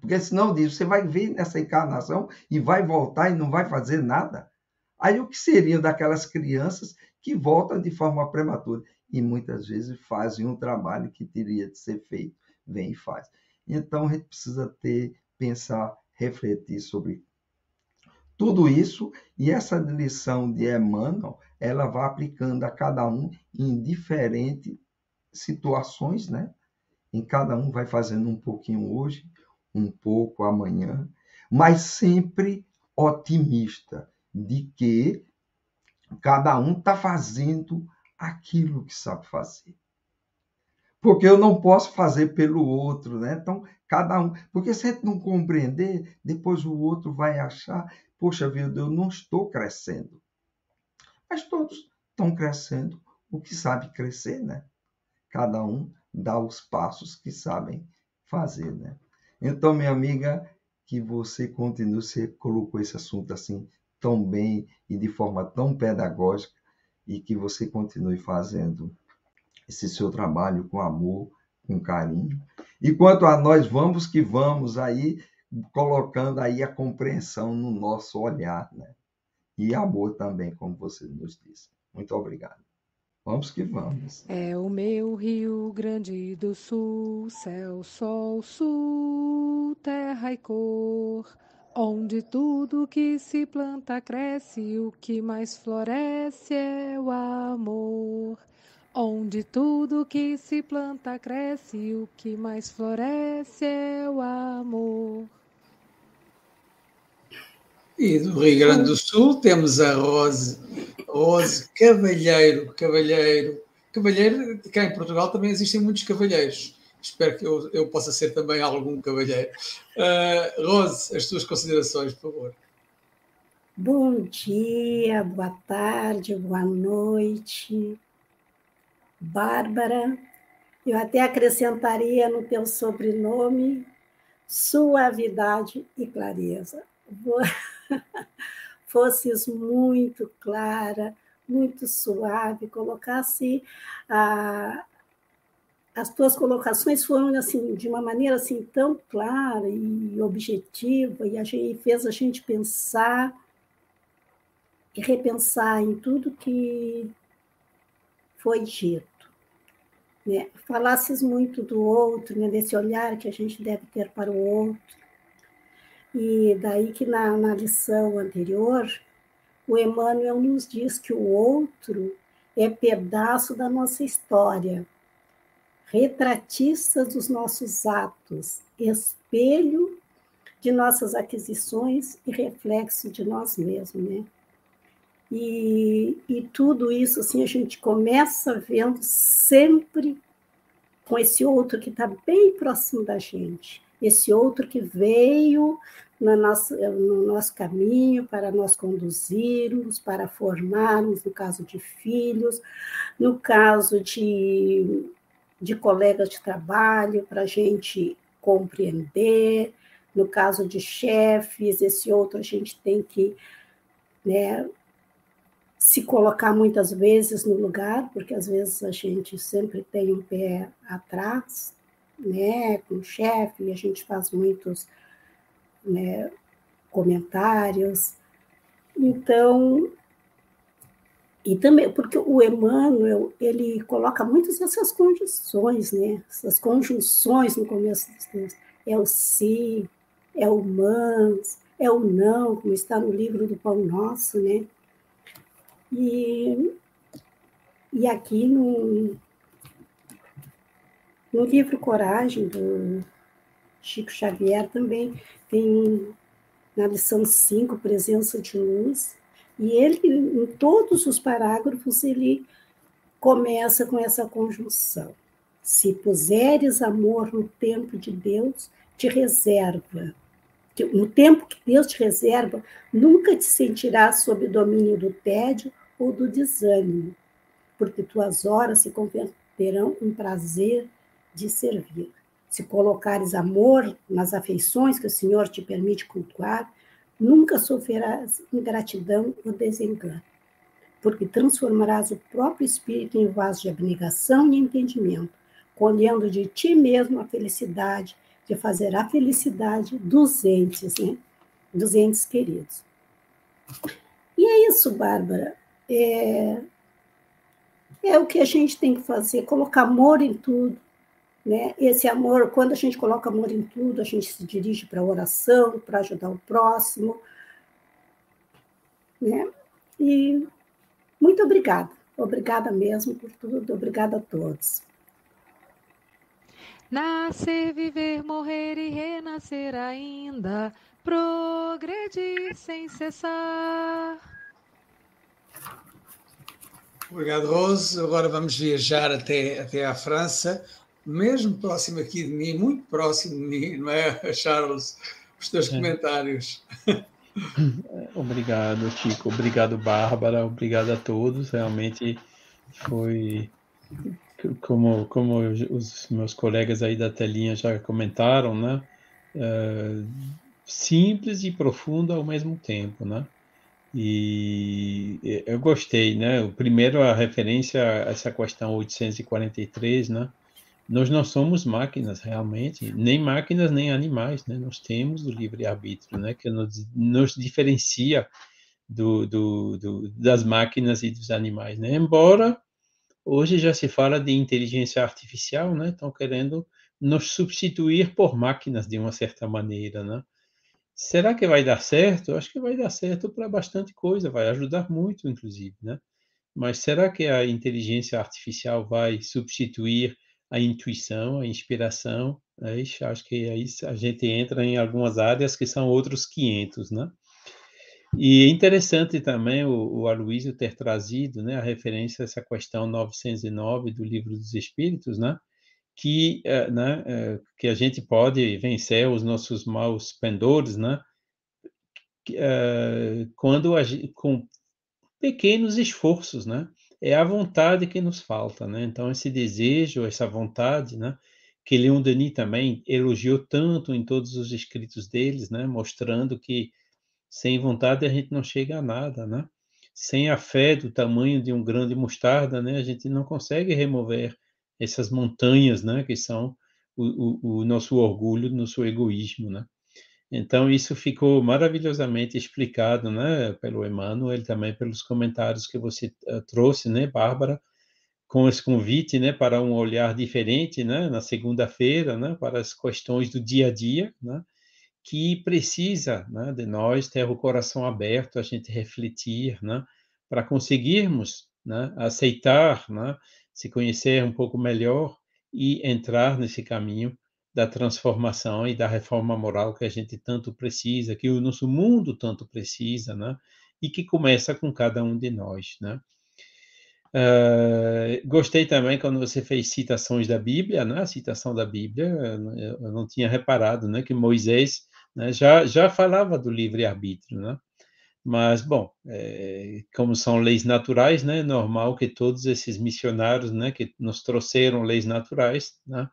Porque senão diz, você vai vir nessa encarnação e vai voltar e não vai fazer nada. Aí o que seriam daquelas crianças que voltam de forma prematura e muitas vezes fazem um trabalho que teria de ser feito, vem e faz. Então a gente precisa ter, pensar, refletir sobre tudo isso e essa lição de Emmanuel, ela vai aplicando a cada um em diferentes situações, né? Em cada um vai fazendo um pouquinho hoje, um pouco amanhã, mas sempre otimista de que cada um está fazendo aquilo que sabe fazer. Porque eu não posso fazer pelo outro, né? Então, cada um. Porque se a gente não compreender, depois o outro vai achar, poxa vida, eu não estou crescendo. Mas todos estão crescendo o que sabe crescer, né? Cada um dá os passos que sabem fazer, né? Então, minha amiga, que você continue, você colocou esse assunto assim tão bem e de forma tão pedagógica e que você continue fazendo esse seu trabalho com amor, com carinho. E quanto a nós, vamos que vamos aí colocando aí a compreensão no nosso olhar, né? E amor também, como você nos disse. Muito obrigado. Vamos que vamos. É o meu Rio Grande do Sul, céu, sol, sul, terra e cor, onde tudo que se planta cresce, o que mais floresce é o amor. Onde tudo que se planta cresce, o que mais floresce é o amor. E do Rio Grande do Sul temos a Rose, Rose Cavalheiro, Cavalheiro, Cavalheiro, cá em Portugal também existem muitos cavalheiros. Espero que eu, eu possa ser também algum cavalheiro. Uh, Rose, as tuas considerações, por favor. Bom dia, boa tarde, boa noite. Bárbara, eu até acrescentaria no teu sobrenome suavidade e clareza. fosses muito clara, muito suave, colocasse a, as tuas colocações foram assim de uma maneira assim tão clara e objetiva e a gente, fez a gente pensar e repensar em tudo que foi dito. Né? Falasses muito do outro, né? desse olhar que a gente deve ter para o outro, e daí que na, na lição anterior, o Emmanuel nos diz que o outro é pedaço da nossa história, retratista dos nossos atos, espelho de nossas aquisições e reflexo de nós mesmos, né? E, e tudo isso, assim, a gente começa vendo sempre com esse outro que está bem próximo da gente, esse outro que veio no nosso, no nosso caminho para nós conduzirmos, para formarmos, no caso de filhos, no caso de, de colegas de trabalho, para a gente compreender, no caso de chefes, esse outro a gente tem que né, se colocar muitas vezes no lugar, porque às vezes a gente sempre tem um pé atrás, né, com o chefe, e a gente faz muitos né, comentários. Então, e também porque o Emmanuel ele coloca muitas dessas condições, né? Essas conjunções no começo dos textos. É o se, é o mas, é o não, como está no livro do Pão Nosso, né? E, e aqui no, no livro Coragem, do Chico Xavier, também tem na lição 5, presença de luz, e ele, em todos os parágrafos, ele começa com essa conjunção. Se puseres amor no tempo de Deus, te reserva. No tempo que Deus te reserva, nunca te sentirás sob domínio do tédio ou do desânimo, porque tuas horas se converterão em prazer de servir. Se colocares amor nas afeições que o Senhor te permite cultuar, nunca sofrerás ingratidão ou desengano, porque transformarás o próprio espírito em vaso de abnegação e entendimento, colhendo de ti mesmo a felicidade de fazer a felicidade dos entes, né? Dos entes queridos. E é isso, Bárbara. É, é o que a gente tem que fazer, colocar amor em tudo. Né? Esse amor, quando a gente coloca amor em tudo, a gente se dirige para a oração, para ajudar o próximo. Né? E muito obrigada. Obrigada mesmo por tudo. Obrigada a todos. Nascer, viver, morrer e renascer ainda, progredir sem cessar. Obrigado, Rose. Agora vamos viajar até, até à França, mesmo próximo aqui de mim, muito próximo de mim, não é, Charles? Os teus é. comentários. Obrigado, Chico. Obrigado, Bárbara. Obrigado a todos. Realmente foi, como, como os meus colegas aí da telinha já comentaram, né? Uh, simples e profundo ao mesmo tempo, né? E eu gostei, né? O primeiro, a referência a essa questão 843, né? Nós não somos máquinas realmente, nem máquinas nem animais, né? Nós temos o livre-arbítrio, né? Que nos, nos diferencia do, do, do, das máquinas e dos animais, né? Embora hoje já se fala de inteligência artificial, né? Estão querendo nos substituir por máquinas de uma certa maneira, né? Será que vai dar certo? Acho que vai dar certo para bastante coisa, vai ajudar muito, inclusive, né? Mas será que a inteligência artificial vai substituir a intuição, a inspiração? É, acho que aí a gente entra em algumas áreas que são outros 500, né? E é interessante também o, o Aloysio ter trazido né, a referência a essa questão 909 do Livro dos Espíritos, né? que, uh, né, uh, que a gente pode vencer os nossos maus pendores, né, uh, quando com pequenos esforços, né, é a vontade que nos falta, né, então esse desejo, essa vontade, né, que Leon Denis também elogiou tanto em todos os escritos deles, né, mostrando que sem vontade a gente não chega a nada, né, sem a fé do tamanho de um grão de mostarda, né, a gente não consegue remover essas montanhas, né, que são o, o, o nosso orgulho, nosso egoísmo, né? Então isso ficou maravilhosamente explicado, né, pelo Emmanuel, também pelos comentários que você uh, trouxe, né, Bárbara, com esse convite, né, para um olhar diferente, né, na segunda-feira, né, para as questões do dia a dia, né, que precisa, né, de nós ter o coração aberto, a gente refletir, né, para conseguirmos, né, aceitar, né, se conhecer um pouco melhor e entrar nesse caminho da transformação e da reforma moral que a gente tanto precisa, que o nosso mundo tanto precisa, né? E que começa com cada um de nós? Uh, gostei também quando você fez citações da Bíblia, né? A citação da Bíblia, eu não tinha reparado, né? Que Moisés né, já já falava do livre arbítrio, né? Mas, bom, é, como são leis naturais, né, é normal que todos esses missionários, né, que nos trouxeram leis naturais, né,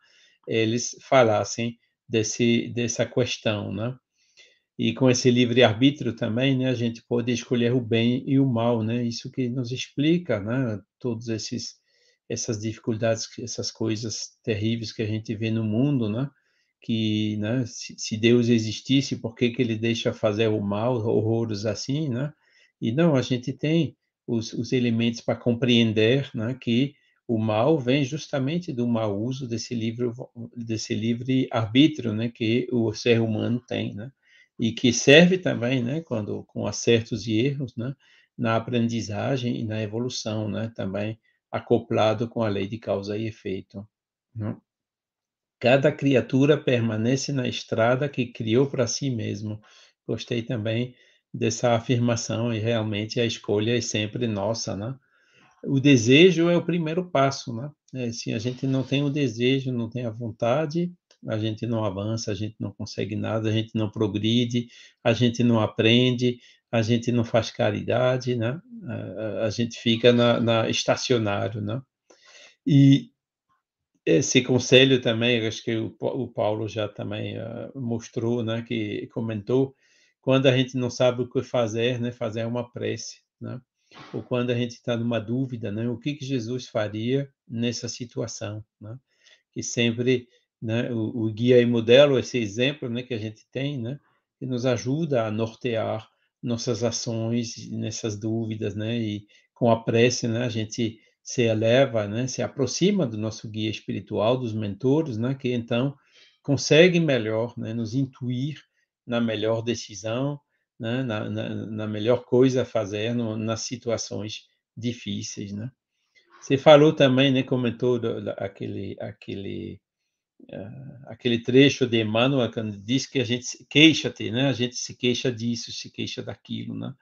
eles falassem desse, dessa questão, né? E com esse livre-arbítrio também, né, a gente pode escolher o bem e o mal, né? Isso que nos explica, né, todos esses essas dificuldades, essas coisas terríveis que a gente vê no mundo, né? Que né, se, Deus existisse, por que, que ele deixa fazer o mal, horrores assim, né? E não, a gente tem os, os elementos para compreender né, que o mal vem justamente do mau uso desse livre, desse livre arbítrio né, que o ser humano tem, né? E que serve também, né, quando, com acertos e erros, né, na aprendizagem e na evolução, né, também acoplado com a lei de causa e efeito. Né? Cada criatura permanece na estrada que criou para si mesmo. Gostei também dessa afirmação e realmente a escolha é sempre nossa, né? O desejo é o primeiro passo, né? É, se a gente não tem o desejo, não tem a vontade, a gente não avança, a gente não consegue nada, a gente não progride, a gente não aprende, a gente não faz caridade, né? A, a gente fica na, na estacionário, né? E esse conselho também, acho que o, o Paulo já também uh, mostrou, né, que comentou, quando a gente não sabe o que fazer, né, fazer uma prece, né? ou quando a gente está numa dúvida, né? O que que Jesus faria nessa situação, né? Que sempre, né? O, o guia e modelo, esse exemplo, né? Que a gente tem, né? Que nos ajuda a nortear nossas ações nessas dúvidas, né? E com a prece, né? A gente se eleva, né? Se aproxima do nosso guia espiritual, dos mentores, né? Que então conseguem melhor, né? Nos intuir na melhor decisão, né? na, na, na, melhor coisa a fazer no, nas situações difíceis, né? Você falou também, né? Comentou aquele aquele uh, aquele trecho de Emmanuel quando diz que a gente queixa-te, né? A gente se queixa disso, se queixa daquilo, né?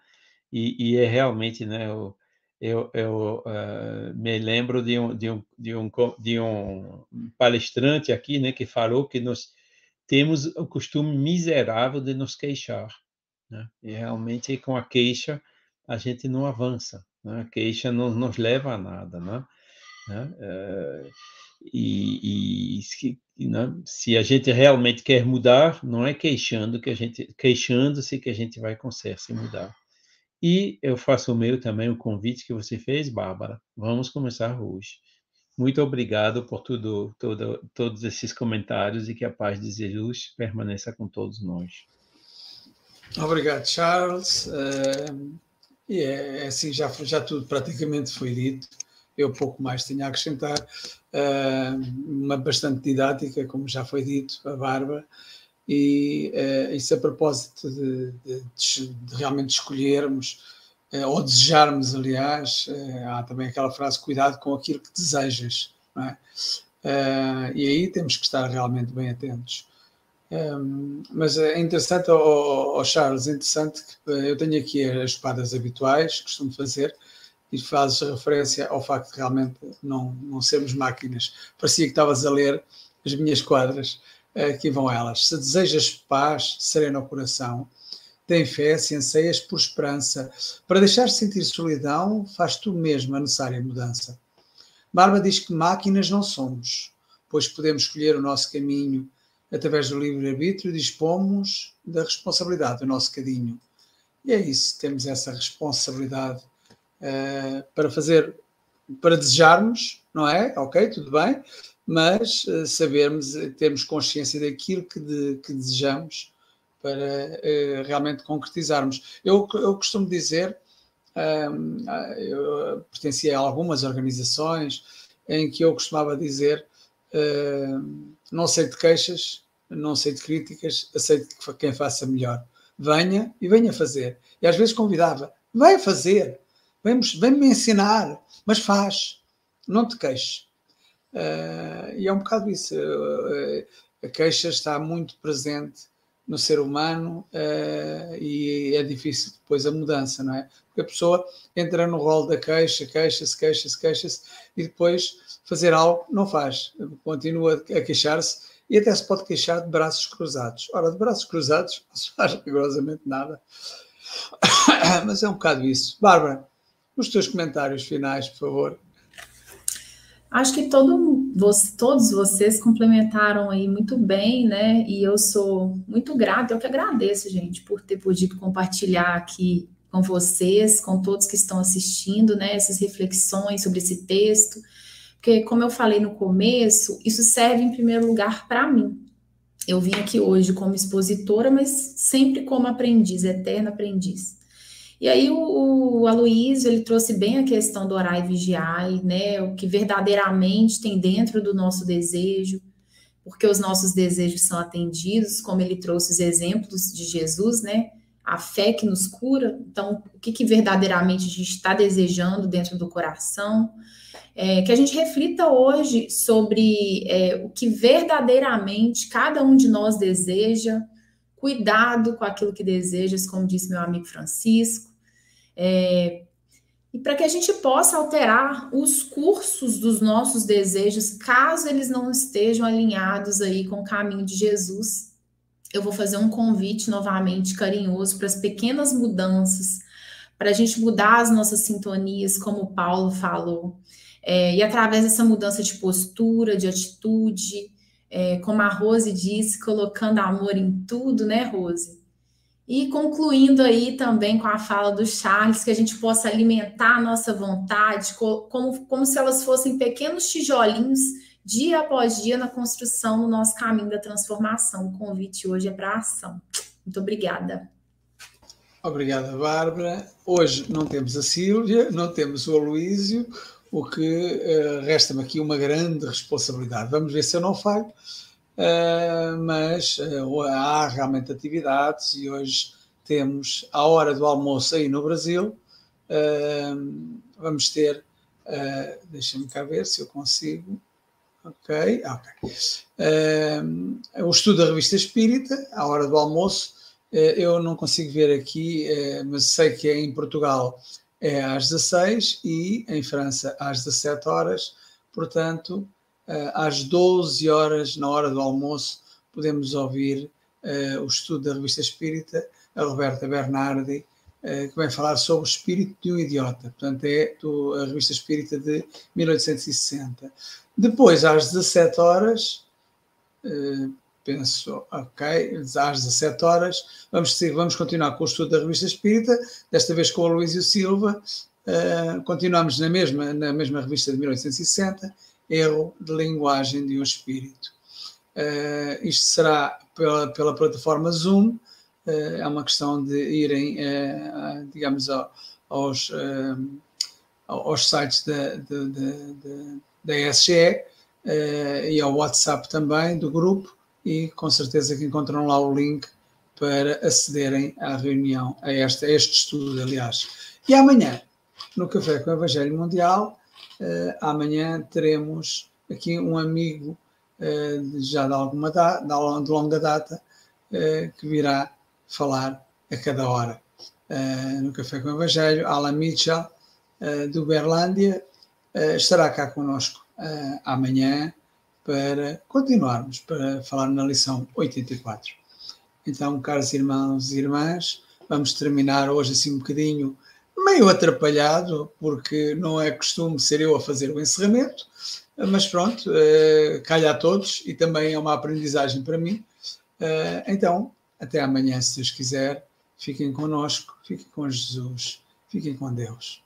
E, e é realmente, né? Eu, eu, eu uh, me lembro de um, de, um, de, um, de um palestrante aqui, né? Que falou que nós temos o costume miserável de nos queixar. Né? E realmente com a queixa a gente não avança, né? a queixa não nos leva a nada. Né? Uh, e, e se, né? se a gente realmente quer mudar, não é queixando que a gente queixando-se que a gente vai conseguir se mudar. E eu faço o meu também o convite que você fez, Bárbara. Vamos começar hoje. Muito obrigado por tudo, todo, todos esses comentários e que a paz de Jesus permaneça com todos nós. Obrigado, Charles. Uh, e é, é, assim, já, já tudo praticamente foi dito. Eu pouco mais tinha a acrescentar. Uh, uma bastante didática, como já foi dito, a Bárbara. E uh, isso a propósito de, de, de realmente escolhermos eh, ou desejarmos, aliás, eh, há também aquela frase: cuidado com aquilo que desejas, é? E aí temos que estar realmente bem atentos. Um, mas é interessante, oh, oh, Charles, interessante que eu tenho aqui as espadas habituais, costumo fazer, e fazes referência ao facto de realmente não, não sermos máquinas. Parecia que estavas a ler as minhas quadras, aqui vão elas. Se desejas paz, sereno ao coração, tem fé, se anseias por esperança. Para deixar de sentir solidão, faz tu mesmo a necessária mudança. Barba diz que máquinas não somos, pois podemos escolher o nosso caminho. Através do livre-arbítrio, dispomos da responsabilidade do nosso cadinho. E é isso, temos essa responsabilidade uh, para fazer, para desejarmos, não é? Ok, tudo bem, mas uh, sabermos, termos consciência daquilo que, de, que desejamos para uh, realmente concretizarmos. Eu, eu costumo dizer, um, eu pertencia a algumas organizações em que eu costumava dizer uh, não sei de queixas, não sei de críticas, aceito que quem faça melhor. Venha e venha fazer. E às vezes convidava, vai fazer, vem-me ensinar, mas faz, não te queixes. Uh, e é um bocado isso. Uh, a queixa está muito presente no ser humano uh, e é difícil depois a mudança, não é? Porque a pessoa entra no rol da queixa, queixa-se, queixa-se, queixa-se e depois fazer algo não faz, continua a queixar-se e até se pode queixar de braços cruzados. Ora, de braços cruzados não se faz rigorosamente nada, mas é um bocado isso. Bárbara, os teus comentários finais, por favor. Acho que todo, todos vocês complementaram aí muito bem, né? E eu sou muito grata, eu que agradeço, gente, por ter podido compartilhar aqui com vocês, com todos que estão assistindo, né? Essas reflexões sobre esse texto. Porque, como eu falei no começo, isso serve em primeiro lugar para mim. Eu vim aqui hoje como expositora, mas sempre como aprendiz, eterna aprendiz. E aí o, o Aloysio, ele trouxe bem a questão do orar e vigiar, né? O que verdadeiramente tem dentro do nosso desejo, porque os nossos desejos são atendidos, como ele trouxe os exemplos de Jesus, né? A fé que nos cura. Então, o que, que verdadeiramente a gente está desejando dentro do coração? É, que a gente reflita hoje sobre é, o que verdadeiramente cada um de nós deseja, cuidado com aquilo que desejas, como disse meu amigo Francisco, é, e para que a gente possa alterar os cursos dos nossos desejos, caso eles não estejam alinhados aí com o caminho de Jesus, eu vou fazer um convite novamente carinhoso para as pequenas mudanças, para a gente mudar as nossas sintonias, como o Paulo falou, é, e através dessa mudança de postura, de atitude, é, como a Rose disse, colocando amor em tudo, né, Rose? E concluindo aí também com a fala do Charles, que a gente possa alimentar a nossa vontade, como, como se elas fossem pequenos tijolinhos, dia após dia, na construção do nosso caminho da transformação. O convite hoje é para ação. Muito obrigada. Obrigada, Bárbara. Hoje não temos a Sílvia, não temos o Aloísio, o que uh, resta-me aqui uma grande responsabilidade. Vamos ver se eu não falho, mas uh, há realmente atividades e hoje temos a hora do almoço aí no Brasil. vamos ter, deixa-me cá ver se eu consigo. Ok, ok. o estudo da revista Espírita, à hora do almoço eu não consigo ver aqui, mas sei que em Portugal é às 16 e em França às 17 horas, portanto, às 12 horas, na hora do almoço, podemos ouvir o estudo da Revista Espírita, a Roberta Bernardi, que vai falar sobre o espírito de um idiota. Portanto, é a Revista Espírita de 1860. Depois, às 17 horas, penso, ok, às 17 horas, vamos, vamos continuar com o estudo da revista Espírita, desta vez com o Luísio Silva, continuamos na mesma, na mesma revista de 1860, Erro de Linguagem de um Espírito. Uh, isto será pela, pela plataforma Zoom, uh, é uma questão de irem, digamos, aos, aos sites da, da, da, SGE e ao WhatsApp também do grupo, e com certeza que encontram lá o link para acederem à reunião, a, esta, a este estudo, aliás. E amanhã, no Café com o Evangelho Mundial, uh, amanhã teremos aqui um amigo uh, já de alguma data, de longa data, uh, que virá falar a cada hora. no Café com o Evangelho, Alan Mitchell, do Berlândia, estará cá conosco amanhã para continuarmos, para falar na lição 84. Então, caros irmãos e irmãs, vamos terminar hoje assim um bocadinho meio atrapalhado, porque não é costume ser eu a fazer o encerramento, mas pronto, uh, calha a todos e também é uma aprendizagem para mim. Uh, então, até amanhã, se Deus quiser. Fiquem conosco, fiquem com Jesus, fiquem com Deus.